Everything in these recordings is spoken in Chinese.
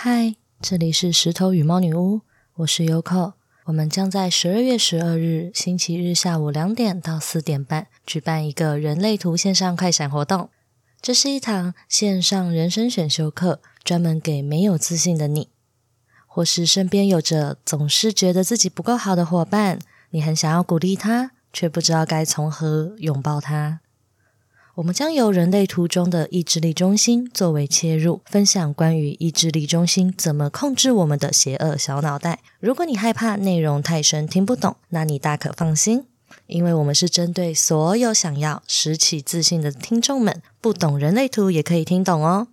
嗨，这里是石头与猫女巫，我是 Yoko。我们将在十二月十二日星期日下午两点到四点半举办一个人类图线上快闪活动。这是一堂线上人生选修课，专门给没有自信的你，或是身边有着总是觉得自己不够好的伙伴，你很想要鼓励他，却不知道该从何拥抱他。我们将由人类图中的意志力中心作为切入，分享关于意志力中心怎么控制我们的邪恶小脑袋。如果你害怕内容太深听不懂，那你大可放心，因为我们是针对所有想要拾起自信的听众们，不懂人类图也可以听懂哦。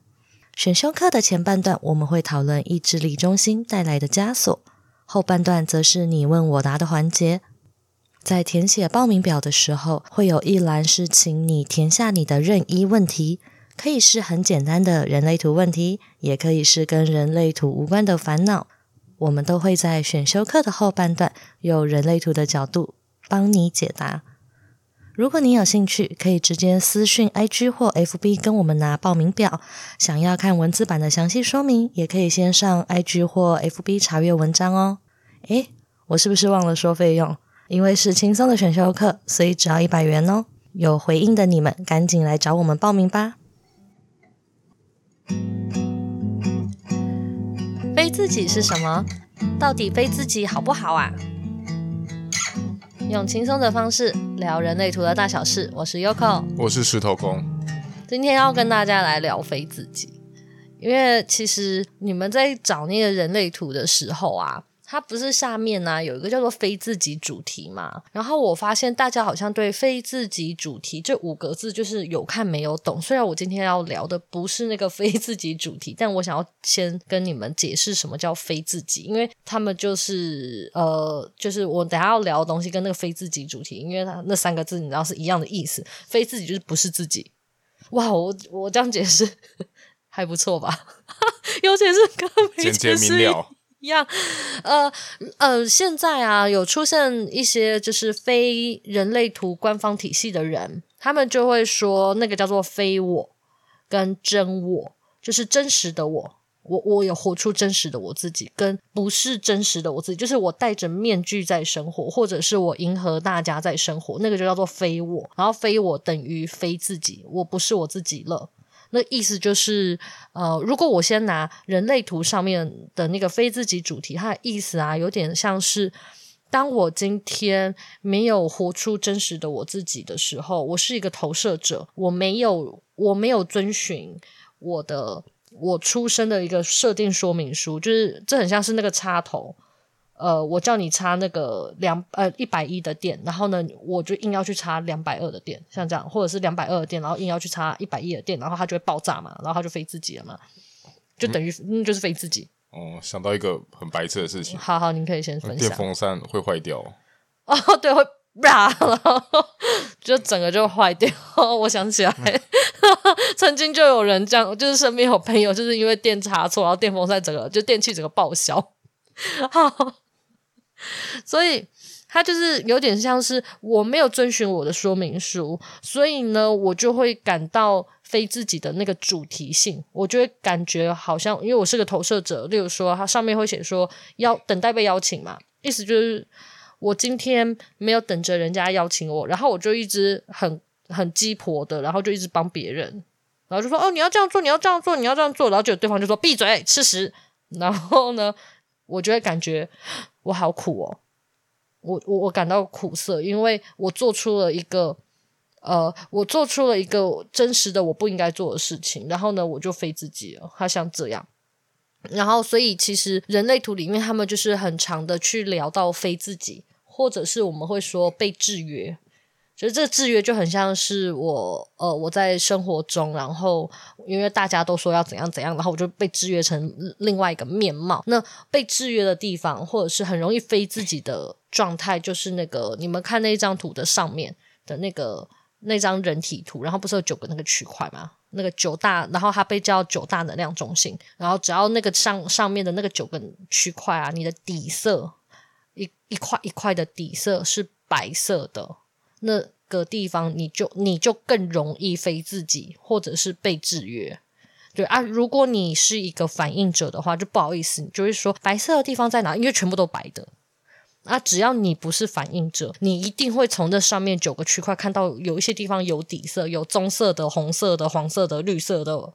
选修课的前半段我们会讨论意志力中心带来的枷锁，后半段则是你问我答的环节。在填写报名表的时候，会有一栏是请你填下你的任意问题，可以是很简单的人类图问题，也可以是跟人类图无关的烦恼。我们都会在选修课的后半段，用人类图的角度帮你解答。如果你有兴趣，可以直接私讯 IG 或 FB 跟我们拿报名表。想要看文字版的详细说明，也可以先上 IG 或 FB 查阅文章哦。诶，我是不是忘了说费用？因为是轻松的选修课，所以只要一百元哦。有回应的你们，赶紧来找我们报名吧。非自己是什么？到底非自己好不好啊？用轻松的方式聊人类图的大小事。我是 Yoko，我是石头公。今天要跟大家来聊非自己，因为其实你们在找那个人类图的时候啊。它不是下面呢、啊、有一个叫做非自己主题嘛？然后我发现大家好像对非自己主题这五个字就是有看没有懂。虽然我今天要聊的不是那个非自己主题，但我想要先跟你们解释什么叫非自己，因为他们就是呃，就是我等下要聊的东西跟那个非自己主题，因为它那三个字你知道是一样的意思，非自己就是不是自己。哇，我我这样解释 还不错吧？尤其是刚没解释。一样，样。呃呃，现在啊，有出现一些就是非人类图官方体系的人，他们就会说那个叫做非我跟真我，就是真实的我，我我有活出真实的我自己，跟不是真实的我自己，就是我戴着面具在生活，或者是我迎合大家在生活，那个就叫做非我，然后非我等于非自己，我不是我自己了。那意思就是，呃，如果我先拿人类图上面的那个非自己主题，它的意思啊，有点像是，当我今天没有活出真实的我自己的时候，我是一个投射者，我没有，我没有遵循我的我出生的一个设定说明书，就是这很像是那个插头。呃，我叫你插那个两呃一百一的电，然后呢，我就硬要去插两百二的电，像这样，或者是两百二的电，然后硬要去插一百一的电，然后它就会爆炸嘛，然后它就飞自己了嘛，就等于嗯，嗯就是飞自己。哦，想到一个很白痴的事情。好好，您可以先分享。电风扇会坏掉。哦，对，会然后就整个就坏掉。我想起来，嗯、曾经就有人这样，就是身边有朋友就是因为电插错，然后电风扇整个就电器整个报销。好。所以，他就是有点像是我没有遵循我的说明书，所以呢，我就会感到非自己的那个主题性，我就会感觉好像，因为我是个投射者，例如说，它上面会写说要等待被邀请嘛，意思就是我今天没有等着人家邀请我，然后我就一直很很鸡婆的，然后就一直帮别人，然后就说哦，你要这样做，你要这样做，你要这样做，然后就对方就说闭嘴，吃屎，然后呢，我就会感觉。我好苦哦，我我我感到苦涩，因为我做出了一个，呃，我做出了一个真实的我不应该做的事情，然后呢，我就非自己了，他像这样，然后所以其实人类图里面他们就是很长的去聊到非自己，或者是我们会说被制约。所以这个制约就很像是我，呃，我在生活中，然后因为大家都说要怎样怎样，然后我就被制约成另外一个面貌。那被制约的地方，或者是很容易非自己的状态，就是那个你们看那一张图的上面的那个那张人体图，然后不是有九个那个区块吗？那个九大，然后它被叫九大能量中心，然后只要那个上上面的那个九个区块啊，你的底色一一块一块的底色是白色的。那个地方，你就你就更容易非自己，或者是被制约。对啊，如果你是一个反应者的话，就不好意思，你就会说白色的地方在哪？因为全部都白的。啊，只要你不是反应者，你一定会从这上面九个区块看到有一些地方有底色，有棕色的、红色的、黄色的、绿色的。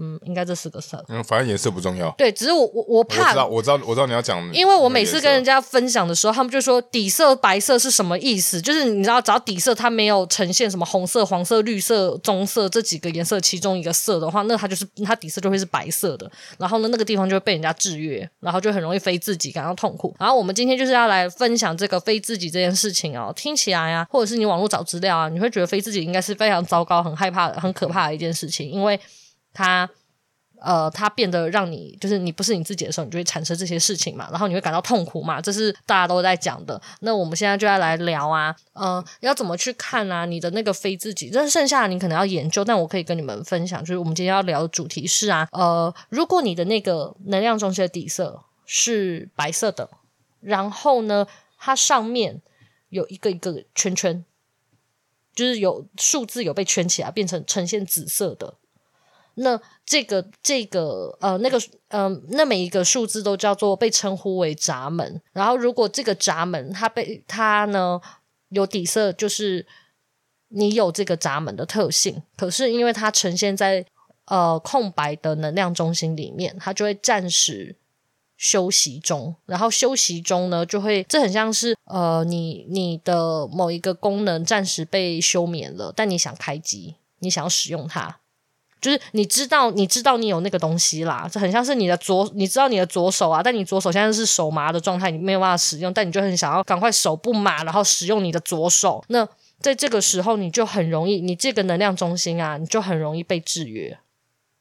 嗯，应该这四个色。嗯，反正颜色不重要。对，只是我我我怕。我知道，我知道，我知道你要讲。因为我每次跟人家分享的时候，他们就说底色白色是什么意思？就是你知道，只要底色它没有呈现什么红色、黄色、绿色、棕色这几个颜色其中一个色的话，那它就是它底色就会是白色的。然后呢，那个地方就会被人家制约，然后就很容易非自己感到痛苦。然后我们今天就是要来分享这个非自己这件事情哦。听起来啊，或者是你网络找资料啊，你会觉得非自己应该是非常糟糕、很害怕、很可怕的一件事情，因为它。呃，它变得让你就是你不是你自己的时候，你就会产生这些事情嘛，然后你会感到痛苦嘛，这是大家都在讲的。那我们现在就要来聊啊，呃，要怎么去看啊？你的那个非自己，这剩下你可能要研究，但我可以跟你们分享，就是我们今天要聊的主题是啊，呃，如果你的那个能量中心的底色是白色的，然后呢，它上面有一个一个圈圈，就是有数字有被圈起来，变成呈现紫色的。那这个这个呃那个呃那每一个数字都叫做被称呼为闸门。然后如果这个闸门它被它呢有底色，就是你有这个闸门的特性。可是因为它呈现在呃空白的能量中心里面，它就会暂时休息中。然后休息中呢，就会这很像是呃你你的某一个功能暂时被休眠了，但你想开机，你想要使用它。就是你知道，你知道你有那个东西啦，这很像是你的左，你知道你的左手啊，但你左手现在是手麻的状态，你没有办法使用，但你就很想要赶快手不麻，然后使用你的左手。那在这个时候，你就很容易，你这个能量中心啊，你就很容易被制约，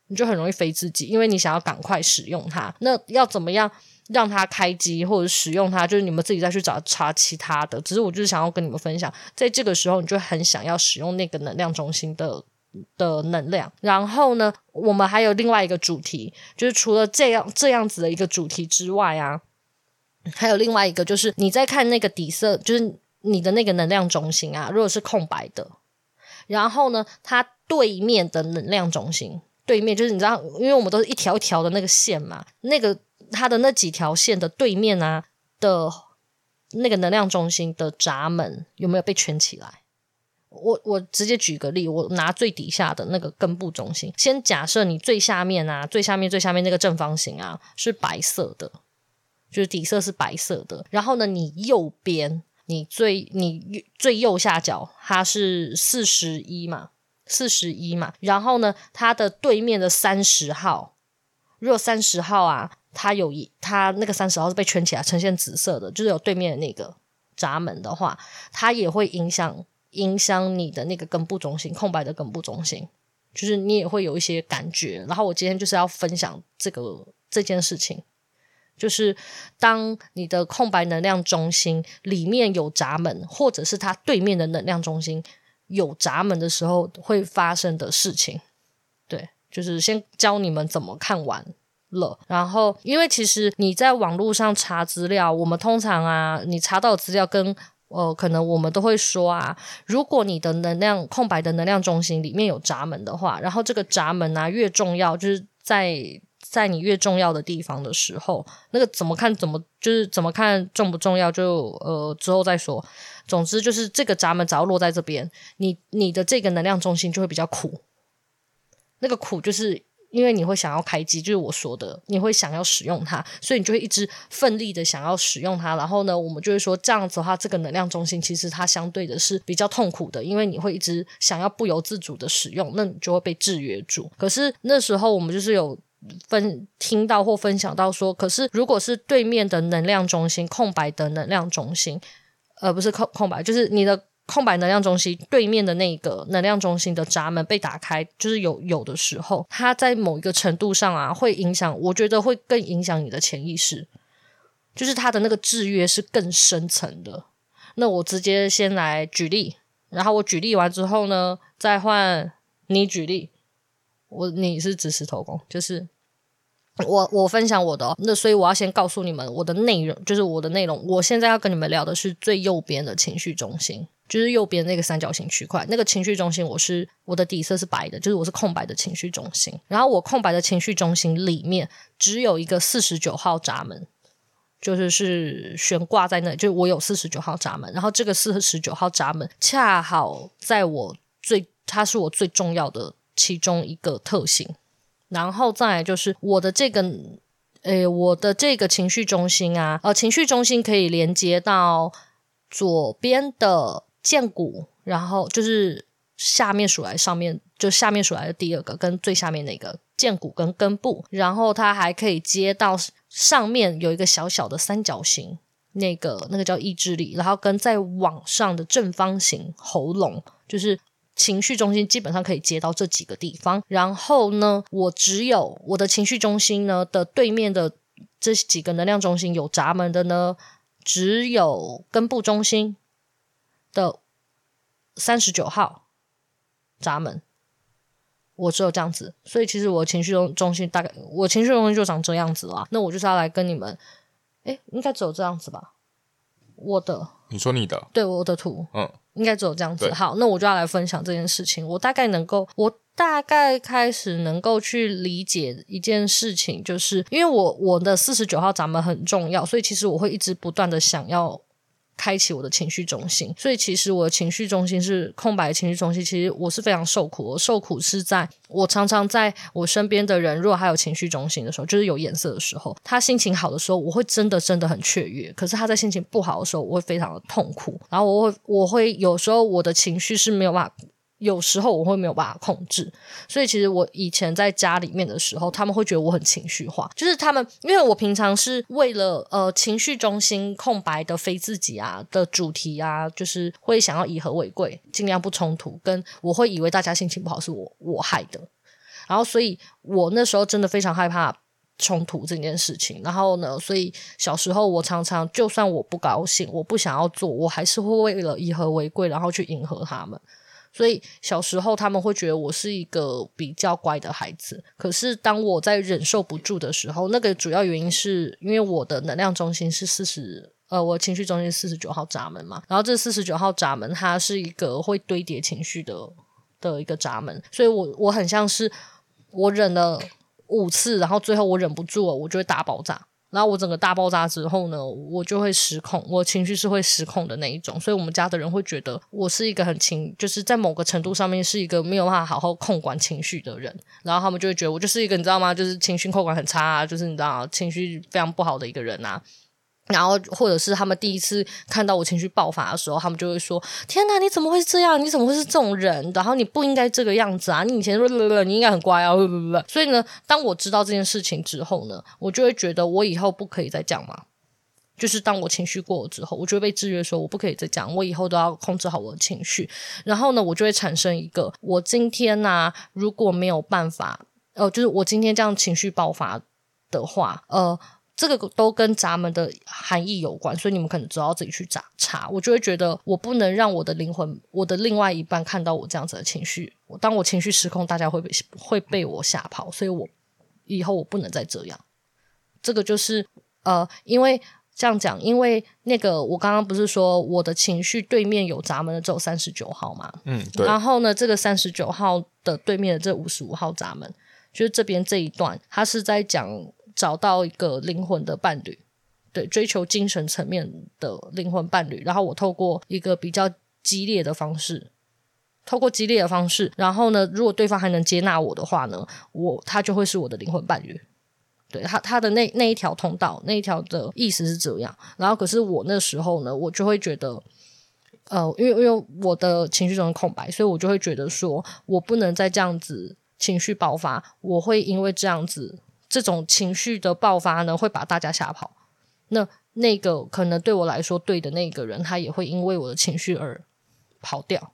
你就很容易非自己，因为你想要赶快使用它。那要怎么样让它开机或者使用它？就是你们自己再去找查其他的。只是我就是想要跟你们分享，在这个时候，你就很想要使用那个能量中心的。的能量，然后呢，我们还有另外一个主题，就是除了这样这样子的一个主题之外啊，还有另外一个，就是你在看那个底色，就是你的那个能量中心啊，如果是空白的，然后呢，它对面的能量中心，对面就是你知道，因为我们都是一条一条的那个线嘛，那个它的那几条线的对面啊的那个能量中心的闸门有没有被圈起来？我我直接举个例，我拿最底下的那个根部中心，先假设你最下面啊，最下面最下面那个正方形啊是白色的，就是底色是白色的。然后呢，你右边你最你最右下角它是四十一嘛，四十一嘛。然后呢，它的对面的三十号，如果三十号啊，它有一它那个三十号是被圈起来呈现紫色的，就是有对面的那个闸门的话，它也会影响。影响你的那个根部中心，空白的根部中心，就是你也会有一些感觉。然后我今天就是要分享这个这件事情，就是当你的空白能量中心里面有闸门，或者是它对面的能量中心有闸门的时候，会发生的事情。对，就是先教你们怎么看完了。然后，因为其实你在网络上查资料，我们通常啊，你查到资料跟呃，可能我们都会说啊，如果你的能量空白的能量中心里面有闸门的话，然后这个闸门啊越重要，就是在在你越重要的地方的时候，那个怎么看怎么就是怎么看重不重要就呃之后再说。总之就是这个闸门只要落在这边，你你的这个能量中心就会比较苦，那个苦就是。因为你会想要开机，就是我说的，你会想要使用它，所以你就会一直奋力的想要使用它。然后呢，我们就会说这样子的话，这个能量中心其实它相对的是比较痛苦的，因为你会一直想要不由自主的使用，那你就会被制约住。可是那时候我们就是有分听到或分享到说，可是如果是对面的能量中心空白的能量中心，而、呃、不是空空白，就是你的。空白能量中心对面的那个能量中心的闸门被打开，就是有有的时候，它在某一个程度上啊，会影响，我觉得会更影响你的潜意识，就是它的那个制约是更深层的。那我直接先来举例，然后我举例完之后呢，再换你举例。我你是指石头公，就是。我我分享我的，那所以我要先告诉你们我的内容，就是我的内容。我现在要跟你们聊的是最右边的情绪中心，就是右边那个三角形区块，那个情绪中心，我是我的底色是白的，就是我是空白的情绪中心。然后我空白的情绪中心里面只有一个四十九号闸门，就是是悬挂在那，就我有四十九号闸门。然后这个四十九号闸门恰好在我最，它是我最重要的其中一个特性。然后再就是我的这个，诶，我的这个情绪中心啊，呃，情绪中心可以连接到左边的。剑骨，然后就是下面数来上面，就下面数来的第二个跟最下面那个剑骨跟根部，然后它还可以接到上面有一个小小的三角形，那个那个叫意志力，然后跟再往上的正方形喉咙，就是情绪中心基本上可以接到这几个地方。然后呢，我只有我的情绪中心呢的对面的这几个能量中心有闸门的呢，只有根部中心。的三十九号闸门，我只有这样子，所以其实我情绪中中心大概，我情绪中心就长这样子啦。那我就是要来跟你们，诶，应该只有这样子吧？我的，你说你的，对，我的图，嗯，应该只有这样子。好，那我就要来分享这件事情。我大概能够，我大概开始能够去理解一件事情，就是因为我我的四十九号闸门很重要，所以其实我会一直不断的想要。开启我的情绪中心，所以其实我的情绪中心是空白的情绪中心。其实我是非常受苦，我受苦是在我常常在我身边的人，如果还有情绪中心的时候，就是有颜色的时候，他心情好的时候，我会真的真的很雀跃；可是他在心情不好的时候，我会非常的痛苦。然后我会我会有时候我的情绪是没有办法。有时候我会没有办法控制，所以其实我以前在家里面的时候，他们会觉得我很情绪化，就是他们因为我平常是为了呃情绪中心空白的非自己啊的主题啊，就是会想要以和为贵，尽量不冲突，跟我会以为大家心情不好是我我害的，然后所以我那时候真的非常害怕冲突这件事情，然后呢，所以小时候我常常就算我不高兴，我不想要做，我还是会为了以和为贵，然后去迎合他们。所以小时候他们会觉得我是一个比较乖的孩子，可是当我在忍受不住的时候，那个主要原因是因为我的能量中心是四十，呃，我情绪中心四十九号闸门嘛，然后这四十九号闸门它是一个会堆叠情绪的的一个闸门，所以我我很像是我忍了五次，然后最后我忍不住了，我就会大爆炸。然后我整个大爆炸之后呢，我就会失控，我情绪是会失控的那一种，所以我们家的人会觉得我是一个很情，就是在某个程度上面是一个没有办法好好控管情绪的人，然后他们就会觉得我就是一个你知道吗？就是情绪控管很差啊，就是你知道情绪非常不好的一个人啊。然后，或者是他们第一次看到我情绪爆发的时候，他们就会说：“天哪，你怎么会这样？你怎么会是这种人？然后你不应该这个样子啊！你以前说你应该很乖啊！” 所以呢，当我知道这件事情之后呢，我就会觉得我以后不可以再讲嘛。就是当我情绪过了之后，我就会被制约，说我不可以再讲，我以后都要控制好我的情绪。然后呢，我就会产生一个：我今天呢、啊，如果没有办法，呃，就是我今天这样情绪爆发的话，呃。这个都跟闸门的含义有关，所以你们可能只要自己去查查。我就会觉得，我不能让我的灵魂，我的另外一半看到我这样子的情绪。当我情绪失控，大家会被会被我吓跑，所以我以后我不能再这样。这个就是呃，因为这样讲，因为那个我刚刚不是说我的情绪对面有闸门的只有三十九号嘛？嗯，对。然后呢，这个三十九号的对面的这五十五号闸门，就是这边这一段，它是在讲。找到一个灵魂的伴侣，对，追求精神层面的灵魂伴侣。然后我透过一个比较激烈的方式，透过激烈的方式，然后呢，如果对方还能接纳我的话呢，我他就会是我的灵魂伴侣。对，他他的那那一条通道，那一条的意思是这样。然后可是我那时候呢，我就会觉得，呃，因为因为我的情绪中的空白，所以我就会觉得说我不能再这样子情绪爆发，我会因为这样子。这种情绪的爆发呢，会把大家吓跑。那那个可能对我来说对的那个人，他也会因为我的情绪而跑掉。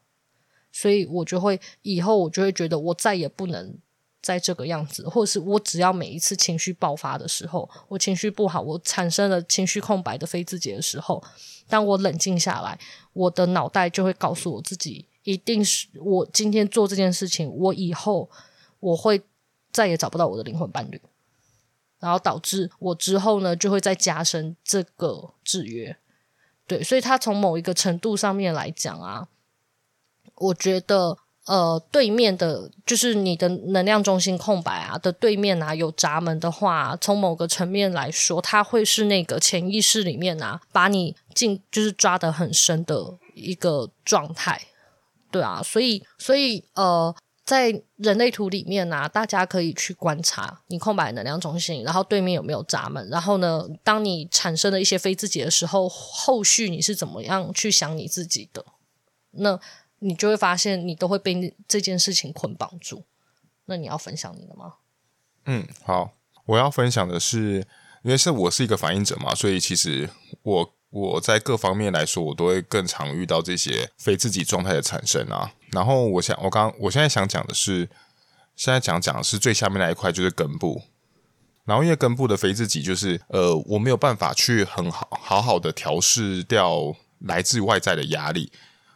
所以我就会以后我就会觉得，我再也不能再这个样子，或者是我只要每一次情绪爆发的时候，我情绪不好，我产生了情绪空白的非自己的时候，当我冷静下来，我的脑袋就会告诉我自己，一定是我今天做这件事情，我以后我会再也找不到我的灵魂伴侣。然后导致我之后呢，就会再加深这个制约，对，所以它从某一个程度上面来讲啊，我觉得。呃，对面的，就是你的能量中心空白啊的对面啊，有闸门的话，从某个层面来说，它会是那个潜意识里面啊，把你进就是抓得很深的一个状态，对啊，所以所以呃，在人类图里面啊，大家可以去观察你空白能量中心，然后对面有没有闸门，然后呢，当你产生了一些非自己的时候，后续你是怎么样去想你自己的？那。你就会发现，你都会被这件事情捆绑住。那你要分享你的吗？嗯，好，我要分享的是，因为是我是一个反应者嘛，所以其实我我在各方面来说，我都会更常遇到这些非自己状态的产生啊。然后我想，我刚我现在想讲的是，现在讲讲的是最下面那一块，就是根部。然后因为根部的肥自己，就是呃，我没有办法去很好好好的调试掉来自外在的压力。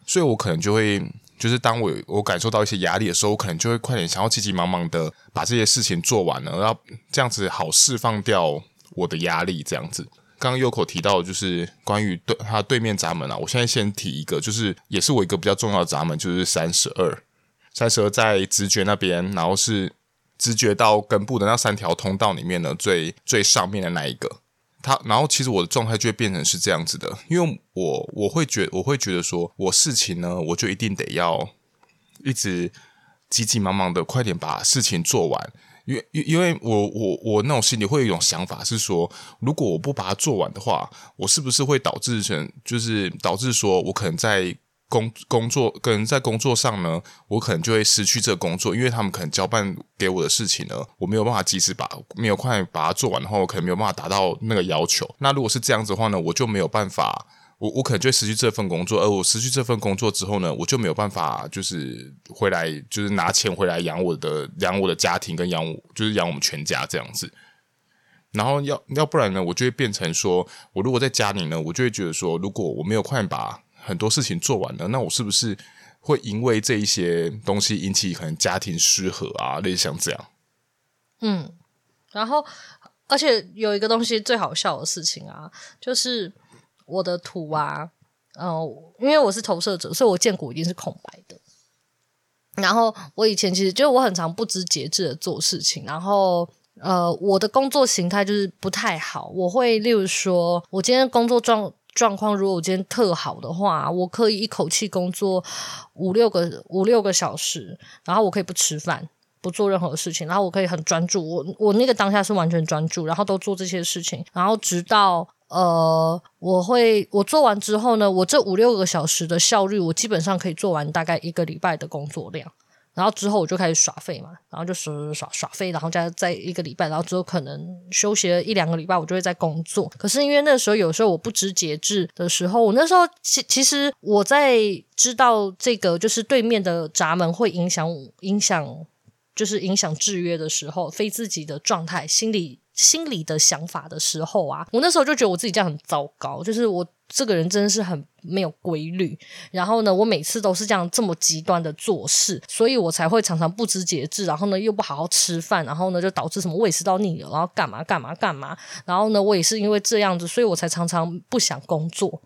所以我可能就会，就是当我我感受到一些压力的时候，我可能就会快点想要急急忙忙的把这些事情做完了，然后这样子好释放掉我的压力。这样子，刚刚 Yoko 提到就是关于对他对面闸门啊，我现在先提一个，就是也是我一个比较重要的闸门，就是三十二，三十二在直觉那边，然后是直觉到根部的那三条通道里面呢，最最上面的那一个。他，然后其实我的状态就会变成是这样子的，因为我我会觉我会觉得说，我事情呢，我就一定得要一直急急忙忙的快点把事情做完，因为因为我我我那种心里会有一种想法是说，如果我不把它做完的话，我是不是会导致成就是导致说我可能在。工工作跟在工作上呢，我可能就会失去这个工作，因为他们可能交办给我的事情呢，我没有办法及时把没有快把它做完的话，我可能没有办法达到那个要求。那如果是这样子的话呢，我就没有办法，我我可能就会失去这份工作，而我失去这份工作之后呢，我就没有办法就是回来就是拿钱回来养我的养我的家庭跟养我就是养我们全家这样子。然后要要不然呢，我就会变成说，我如果在家里呢，我就会觉得说，如果我没有快把。很多事情做完了，那我是不是会因为这一些东西引起可能家庭失和啊？类似像这样。嗯，然后而且有一个东西最好笑的事情啊，就是我的图啊，呃，因为我是投射者，所以我荐骨一定是空白的。然后我以前其实就我很常不知节制的做事情，然后呃，我的工作形态就是不太好。我会例如说，我今天工作状。状况如果我今天特好的话，我可以一口气工作五六个五六个小时，然后我可以不吃饭，不做任何事情，然后我可以很专注。我我那个当下是完全专注，然后都做这些事情，然后直到呃，我会我做完之后呢，我这五六个小时的效率，我基本上可以做完大概一个礼拜的工作量。然后之后我就开始耍废嘛，然后就耍耍耍废，然后再再一个礼拜，然后之后可能休息了一两个礼拜，我就会在工作。可是因为那时候有时候我不知节制的时候，我那时候其其实我在知道这个就是对面的闸门会影响影响，就是影响制约的时候，非自己的状态、心理心里的想法的时候啊，我那时候就觉得我自己这样很糟糕，就是我。这个人真的是很没有规律，然后呢，我每次都是这样这么极端的做事，所以我才会常常不知节制，然后呢又不好好吃饭，然后呢就导致什么胃食道逆流，然后干嘛干嘛干嘛，然后呢我也是因为这样子，所以我才常常不想工作。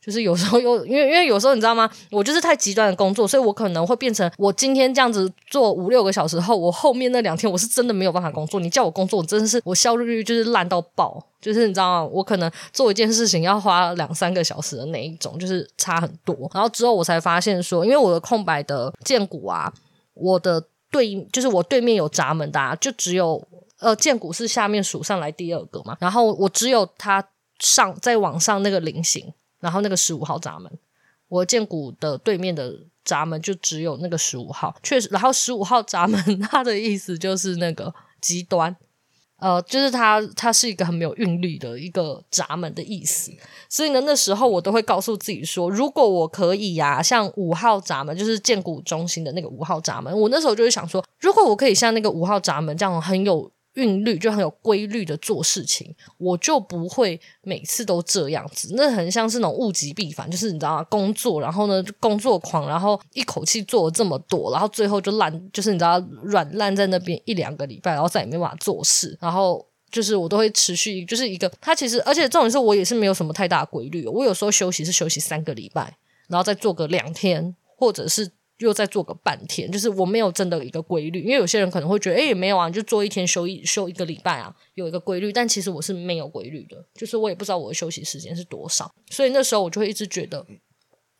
就是有时候又因为因为有时候你知道吗？我就是太极端的工作，所以我可能会变成我今天这样子做五六个小时后，我后面那两天我是真的没有办法工作。你叫我工作，我真的是我效率就是烂到爆。就是你知道吗？我可能做一件事情要花两三个小时的那一种，就是差很多。然后之后我才发现说，因为我的空白的剑骨啊，我的对就是我对面有闸门的啊，就只有呃剑骨是下面数上来第二个嘛，然后我只有它上再往上那个菱形。然后那个十五号闸门，我荐骨的对面的闸门就只有那个十五号，确实。然后十五号闸门，它的意思就是那个极端，呃，就是它它是一个很没有韵律的一个闸门的意思。所以呢，那时候我都会告诉自己说，如果我可以呀、像五号闸门，就是荐骨中心的那个五号闸门，我那时候就会想说，如果我可以像那个五号闸门这样很有。韵律就很有规律的做事情，我就不会每次都这样子。那很像是那种物极必反，就是你知道吗？工作，然后呢，工作狂，然后一口气做了这么多，然后最后就烂，就是你知道软烂在那边一两个礼拜，然后再也没办法做事。然后就是我都会持续，就是一个它其实，而且重点是我也是没有什么太大规律。我有时候休息是休息三个礼拜，然后再做个两天，或者是又再做个半天，就是我没有真的一个规律。因为有些人可能会觉得，哎，也没有啊，就做一天休一休一个礼拜啊，有一个规律。但其实我是没有规律的，就是我也不知道我的休息时间是多少。所以那时候我就会一直觉得，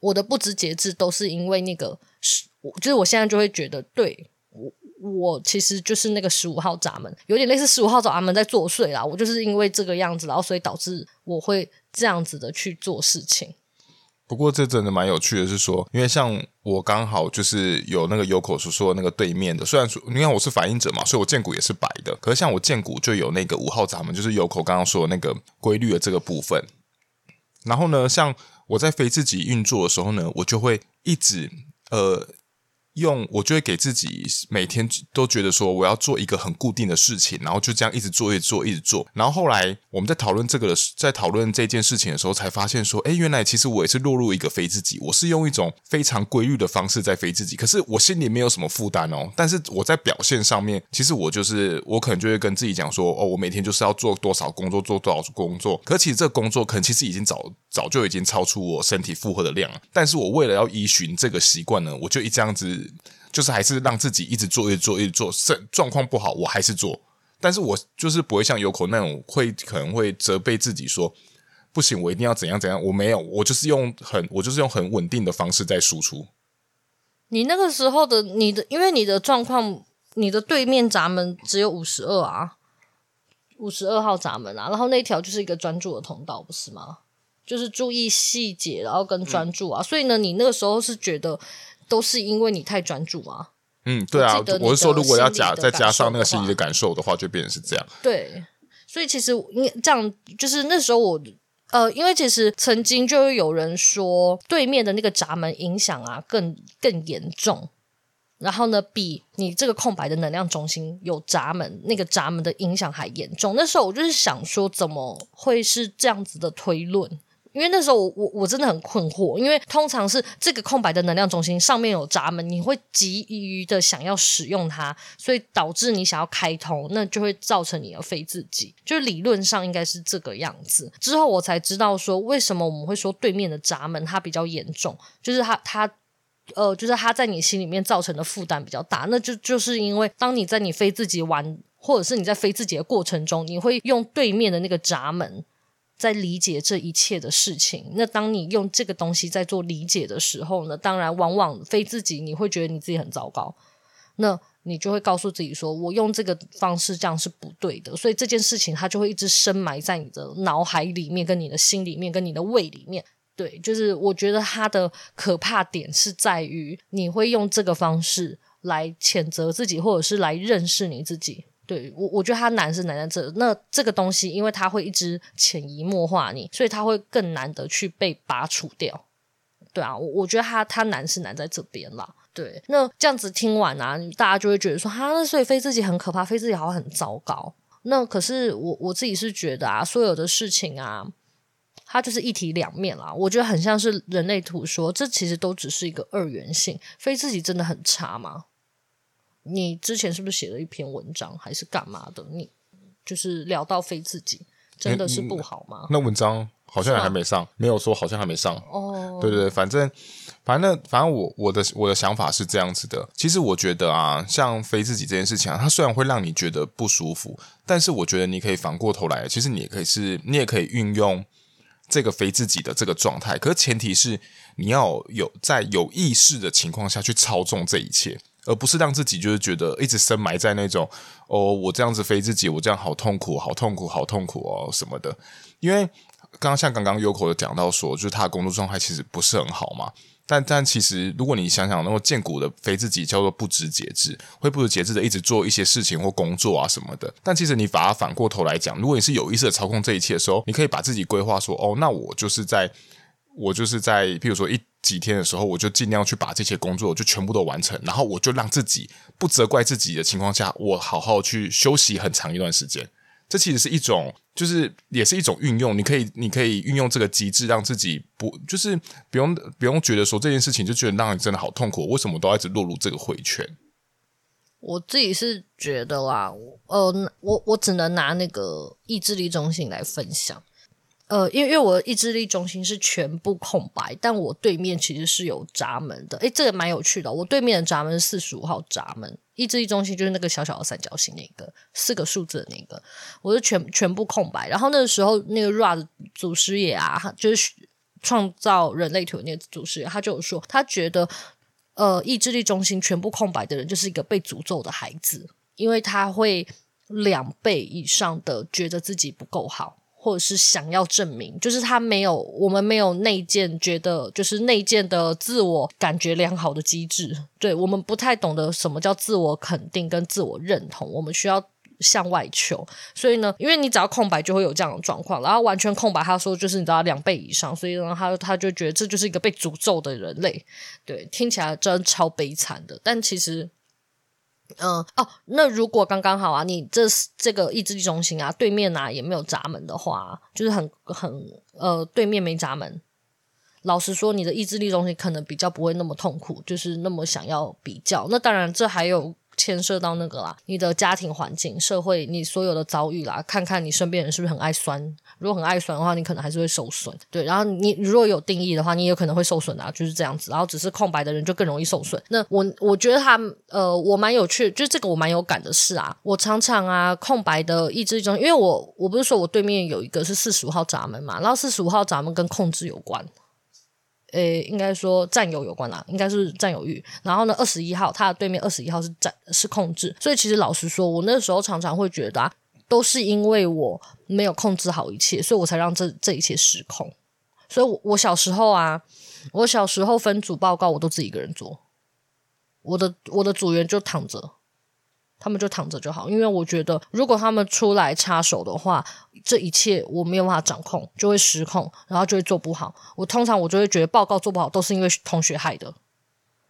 我的不知节制都是因为那个是，我就是我现在就会觉得对我。我其实就是那个十五号闸门，有点类似十五号闸门在作祟啦。我就是因为这个样子，然后所以导致我会这样子的去做事情。不过这真的蛮有趣的，是说，因为像我刚好就是有那个有口所说的那个对面的，虽然说你看我是反应者嘛，所以我荐骨也是白的。可是像我荐骨就有那个五号闸门，就是有口刚刚说的那个规律的这个部分。然后呢，像我在非自己运作的时候呢，我就会一直呃。用我就会给自己每天都觉得说我要做一个很固定的事情，然后就这样一直做，一直做，一直做。然后后来我们在讨论这个的，在讨论这件事情的时候，才发现说，诶，原来其实我也是落入一个非自己。我是用一种非常规律的方式在非自己，可是我心里没有什么负担哦。但是我在表现上面，其实我就是我可能就会跟自己讲说，哦，我每天就是要做多少工作，做多少工作。可其实这工作可能其实已经早早就已经超出我身体负荷的量。但是我为了要依循这个习惯呢，我就一这样子。就是还是让自己一直做，一直做，一直做，状状况不好，我还是做。但是我就是不会像有口那种会可能会责备自己说，不行，我一定要怎样怎样。我没有，我就是用很，我就是用很稳定的方式在输出。你那个时候的你的，因为你的状况，你的对面闸门只有五十二啊，五十二号闸门啊，然后那条就是一个专注的通道，不是吗？就是注意细节，然后跟专注啊。嗯、所以呢，你那个时候是觉得。都是因为你太专注啊。嗯，对啊，我是说，如果要加再加上那个心理的感受的话，就变成是这样。对，所以其实这样，就是那时候我呃，因为其实曾经就有人说，对面的那个闸门影响啊更更严重，然后呢，比你这个空白的能量中心有闸门那个闸门的影响还严重。那时候我就是想说，怎么会是这样子的推论？因为那时候我我我真的很困惑，因为通常是这个空白的能量中心上面有闸门，你会急于的想要使用它，所以导致你想要开通，那就会造成你要飞自己。就理论上应该是这个样子。之后我才知道说，为什么我们会说对面的闸门它比较严重，就是它它呃，就是它在你心里面造成的负担比较大。那就就是因为当你在你飞自己玩，或者是你在飞自己的过程中，你会用对面的那个闸门。在理解这一切的事情，那当你用这个东西在做理解的时候呢，当然往往非自己，你会觉得你自己很糟糕，那你就会告诉自己说，我用这个方式这样是不对的，所以这件事情它就会一直深埋在你的脑海里面、跟你的心里面、跟你的胃里面。对，就是我觉得它的可怕点是在于你会用这个方式来谴责自己，或者是来认识你自己。对我，我觉得它难是难在这。那这个东西，因为它会一直潜移默化你，所以它会更难得去被拔除掉。对啊，我我觉得它它难是难在这边啦。对，那这样子听完啊，大家就会觉得说，哈，那所以非自己很可怕，非自己好像很糟糕。那可是我我自己是觉得啊，所有的事情啊，它就是一体两面啦。我觉得很像是人类图说，这其实都只是一个二元性。非自己真的很差吗？你之前是不是写了一篇文章，还是干嘛的？你就是聊到非自己，真的是不好吗？那文章好像还没上，没有说好像还没上。哦，对对对，反正反正反正我我的我的想法是这样子的。其实我觉得啊，像非自己这件事情啊，它虽然会让你觉得不舒服，但是我觉得你可以反过头来，其实你也可以是，你也可以运用这个非自己的这个状态。可是前提是你要有在有意识的情况下去操纵这一切。而不是让自己就是觉得一直深埋在那种哦，我这样子飞自己，我这样好痛苦，好痛苦，好痛苦哦什么的。因为刚刚像刚刚 Yoko 有讲到说，就是他的工作状态其实不是很好嘛。但但其实如果你想想，那种荐股的非自己叫做不知节制，会不知节制的一直做一些事情或工作啊什么的。但其实你把它反过头来讲，如果你是有意识的操控这一切的时候，你可以把自己规划说，哦，那我就是在，我就是在，譬如说一。几天的时候，我就尽量去把这些工作就全部都完成，然后我就让自己不责怪自己的情况下，我好好去休息很长一段时间。这其实是一种，就是也是一种运用。你可以，你可以运用这个机制，让自己不就是不用不用觉得说这件事情就觉得让你真的好痛苦，为什么都要一直落入这个回圈？我自己是觉得啦，呃，我我只能拿那个意志力中心来分享。呃，因为因为我的意志力中心是全部空白，但我对面其实是有闸门的。诶，这个蛮有趣的。我对面的闸门是四十五号闸门，意志力中心就是那个小小的三角形那个四个数字的那个，我是全全部空白。然后那个时候，那个 Ra 的祖师爷啊，就是创造人类图那个祖师爷，他就说，他觉得呃，意志力中心全部空白的人就是一个被诅咒的孩子，因为他会两倍以上的觉得自己不够好。或者是想要证明，就是他没有，我们没有内建，觉得就是内建的自我感觉良好的机制。对，我们不太懂得什么叫自我肯定跟自我认同，我们需要向外求。所以呢，因为你只要空白，就会有这样的状况。然后完全空白，他说就是你知道两倍以上，所以呢，他他就觉得这就是一个被诅咒的人类。对，听起来真超悲惨的，但其实。嗯哦，那如果刚刚好啊，你这这个意志力中心啊，对面啊也没有闸门的话，就是很很呃，对面没闸门。老实说，你的意志力中心可能比较不会那么痛苦，就是那么想要比较。那当然，这还有。牵涉到那个啦，你的家庭环境、社会，你所有的遭遇啦，看看你身边人是不是很爱酸。如果很爱酸的话，你可能还是会受损。对，然后你如果有定义的话，你也可能会受损啊，就是这样子。然后只是空白的人就更容易受损。那我我觉得他呃，我蛮有趣，就是这个我蛮有感的是啊，我常常啊，空白的意志中，因为我我不是说我对面有一个是四十五号闸门嘛，然后四十五号闸门跟控制有关。诶，应该说占有有关啦，应该是占有欲。然后呢，二十一号，他的对面二十一号是占是控制。所以其实老实说，我那时候常常会觉得啊，都是因为我没有控制好一切，所以我才让这这一切失控。所以我，我小时候啊，我小时候分组报告，我都自己一个人做，我的我的组员就躺着。他们就躺着就好，因为我觉得如果他们出来插手的话，这一切我没有办法掌控，就会失控，然后就会做不好。我通常我就会觉得报告做不好都是因为同学害的，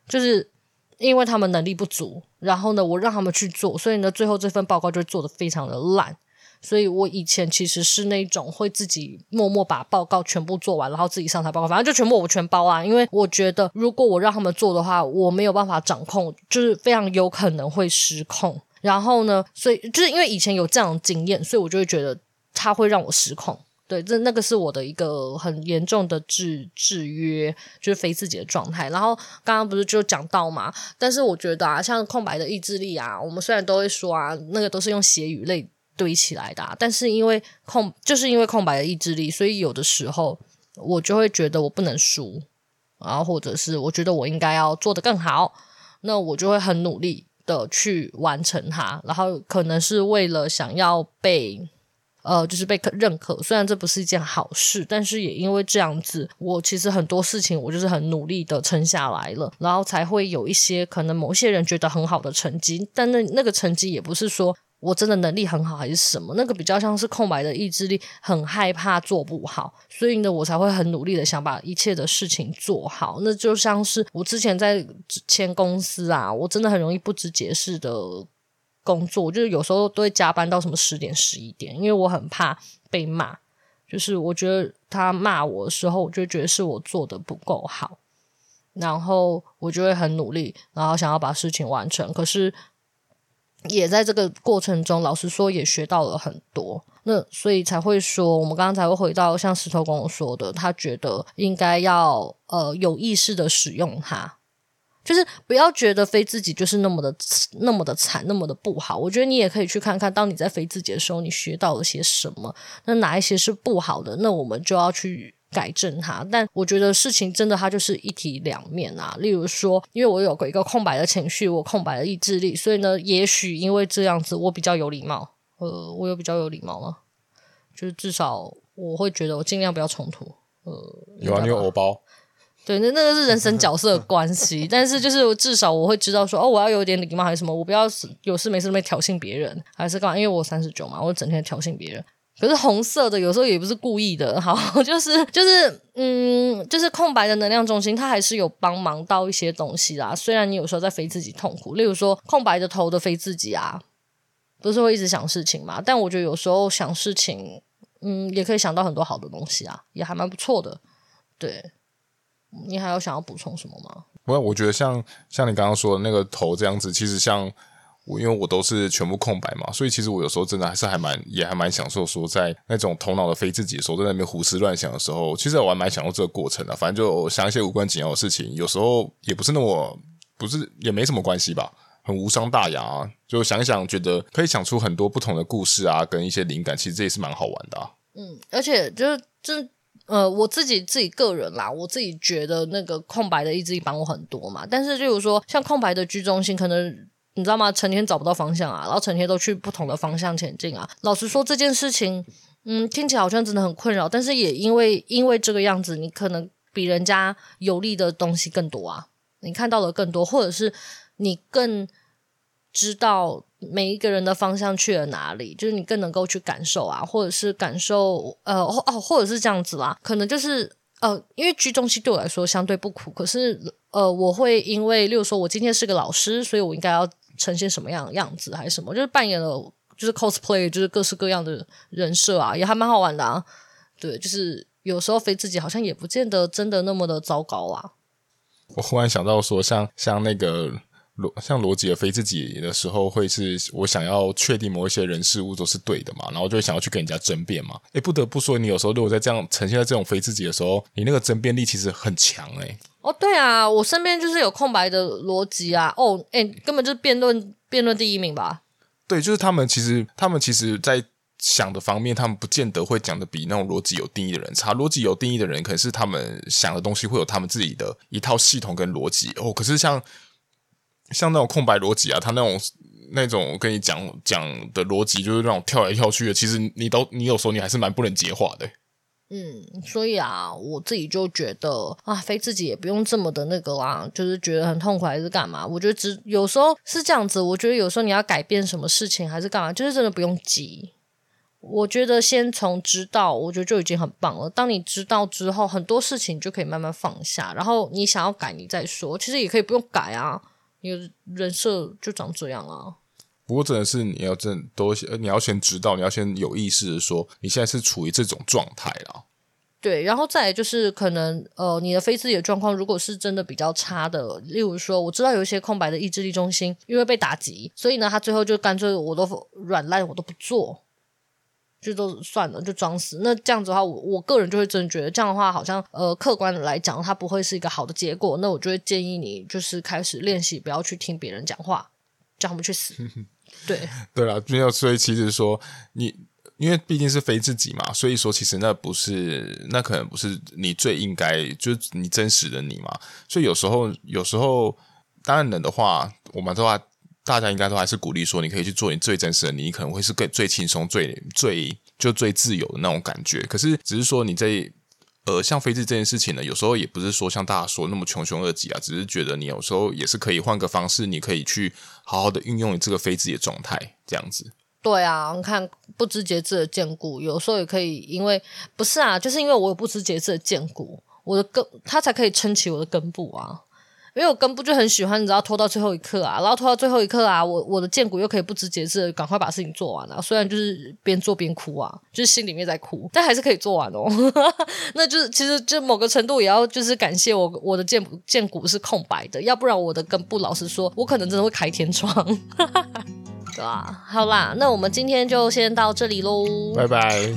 就是因为他们能力不足，然后呢，我让他们去做，所以呢，最后这份报告就做得非常的烂。所以我以前其实是那种会自己默默把报告全部做完，然后自己上台报告，反正就全部我全包啊。因为我觉得如果我让他们做的话，我没有办法掌控，就是非常有可能会失控。然后呢，所以就是因为以前有这样的经验，所以我就会觉得他会让我失控。对，这那个是我的一个很严重的制制约，就是非自己的状态。然后刚刚不是就讲到嘛，但是我觉得啊，像空白的意志力啊，我们虽然都会说啊，那个都是用血与泪。堆起来的，但是因为空，就是因为空白的意志力，所以有的时候我就会觉得我不能输，然后或者是我觉得我应该要做得更好，那我就会很努力的去完成它，然后可能是为了想要被呃，就是被认可。虽然这不是一件好事，但是也因为这样子，我其实很多事情我就是很努力的撑下来了，然后才会有一些可能某些人觉得很好的成绩，但那那个成绩也不是说。我真的能力很好还是什么？那个比较像是空白的意志力，很害怕做不好，所以呢，我才会很努力的想把一切的事情做好。那就像是我之前在前公司啊，我真的很容易不知节制的工作，就是有时候都会加班到什么十点十一点，因为我很怕被骂。就是我觉得他骂我的时候，我就觉得是我做的不够好，然后我就会很努力，然后想要把事情完成，可是。也在这个过程中，老实说也学到了很多，那所以才会说，我们刚刚才会回到像石头跟我说的，他觉得应该要呃有意识的使用它，就是不要觉得飞自己就是那么的那么的惨，那么的不好。我觉得你也可以去看看，当你在飞自己的时候，你学到了些什么，那哪一些是不好的，那我们就要去。改正它，但我觉得事情真的它就是一体两面啊。例如说，因为我有个一个空白的情绪，我空白的意志力，所以呢，也许因为这样子，我比较有礼貌。呃，我有比较有礼貌吗？就是至少我会觉得我尽量不要冲突。呃，有啊，你有偶包。对，那那个是人生角色的关系，但是就是至少我会知道说，哦，我要有点礼貌还是什么，我不要有事没事没挑衅别人，还是干嘛？因为我三十九嘛，我整天挑衅别人。可是红色的有时候也不是故意的，好，就是就是嗯，就是空白的能量中心，它还是有帮忙到一些东西啦。虽然你有时候在飞自己痛苦，例如说空白的头的飞自己啊，不是会一直想事情嘛？但我觉得有时候想事情，嗯，也可以想到很多好的东西啊，也还蛮不错的。对，你还有想要补充什么吗？不，我觉得像像你刚刚说的那个头这样子，其实像。我因为我都是全部空白嘛，所以其实我有时候真的还是还蛮也还蛮享受说在那种头脑的非自己的时候，在那边胡思乱想的时候，其实我还蛮享受这个过程的。反正就想一些无关紧要的事情，有时候也不是那么不是也没什么关系吧，很无伤大雅啊。就想一想，觉得可以想出很多不同的故事啊，跟一些灵感，其实这也是蛮好玩的啊。嗯，而且就是就。呃，我自己自己个人啦，我自己觉得那个空白的意志力帮我很多嘛。但是，例如说像空白的居中心，可能你知道吗？成天找不到方向啊，然后成天都去不同的方向前进啊。老实说，这件事情，嗯，听起来好像真的很困扰。但是也因为因为这个样子，你可能比人家有利的东西更多啊，你看到的更多，或者是你更知道。每一个人的方向去了哪里，就是你更能够去感受啊，或者是感受呃哦，或者是这样子啦，可能就是呃，因为居中心对我来说相对不苦，可是呃，我会因为，例如说我今天是个老师，所以我应该要呈现什么样的样子，还是什么，就是扮演了就是 cosplay，就是各式各样的人设啊，也还蛮好玩的啊。对，就是有时候非自己好像也不见得真的那么的糟糕啊。我忽然想到说，像像那个。像逻辑的非自己的时候，会是我想要确定某一些人事物都是对的嘛，然后就会想要去跟人家争辩嘛。诶，不得不说，你有时候如果在这样呈现在这种非自己的时候，你那个争辩力其实很强诶。哦，对啊，我身边就是有空白的逻辑啊。哦，诶，根本就是辩论辩论第一名吧？对，就是他们其实他们其实，在想的方面，他们不见得会讲的比那种逻辑有定义的人差。逻辑有定义的人，可能是他们想的东西会有他们自己的一套系统跟逻辑。哦，可是像。像那种空白逻辑啊，他那种那种跟你讲讲的逻辑，就是那种跳来跳去的。其实你都你有时候你还是蛮不能接话的。嗯，所以啊，我自己就觉得啊，非自己也不用这么的那个啦，就是觉得很痛苦还是干嘛？我觉得只有时候是这样子。我觉得有时候你要改变什么事情还是干嘛，就是真的不用急。我觉得先从知道，我觉得就已经很棒了。当你知道之后，很多事情就可以慢慢放下。然后你想要改，你再说，其实也可以不用改啊。你的人设就长这样啊！不过真的是你要真都，你要先知道，你要先有意识的说，你现在是处于这种状态了。对，然后再来就是可能呃，你的非自己的状况，如果是真的比较差的，例如说，我知道有一些空白的意志力中心，因为被打击，所以呢，他最后就干脆我都软烂，我都不做。就都算了，就装死。那这样子的话，我我个人就会真的觉得这样的话，好像呃，客观的来讲，它不会是一个好的结果。那我就会建议你，就是开始练习，不要去听别人讲话，叫他们去死。对 对啦，没有。所以其实说你，因为毕竟是非自己嘛，所以说其实那不是，那可能不是你最应该，就是你真实的你嘛。所以有时候，有时候当然能的话，我们的话。大家应该都还是鼓励说，你可以去做你最真实的你，可能会是更最轻松、最最就最自由的那种感觉。可是，只是说你在呃，像非自这件事情呢，有时候也不是说像大家说那么穷凶恶极啊，只是觉得你有时候也是可以换个方式，你可以去好好的运用你这个非自己的状态，这样子。对啊，你看不知节制的荐骨，有时候也可以，因为不是啊，就是因为我有不知节制的荐骨，我的根它才可以撑起我的根部啊。因为我根部就很喜欢，你知道拖到最后一刻啊，然后拖到最后一刻啊，我我的荐骨又可以不知节制的赶快把事情做完啊。虽然就是边做边哭啊，就是心里面在哭，但还是可以做完哦。那就是其实就某个程度也要就是感谢我我的荐荐骨是空白的，要不然我的根部老实说，我可能真的会开天窗。对啊，好啦，那我们今天就先到这里喽，拜拜。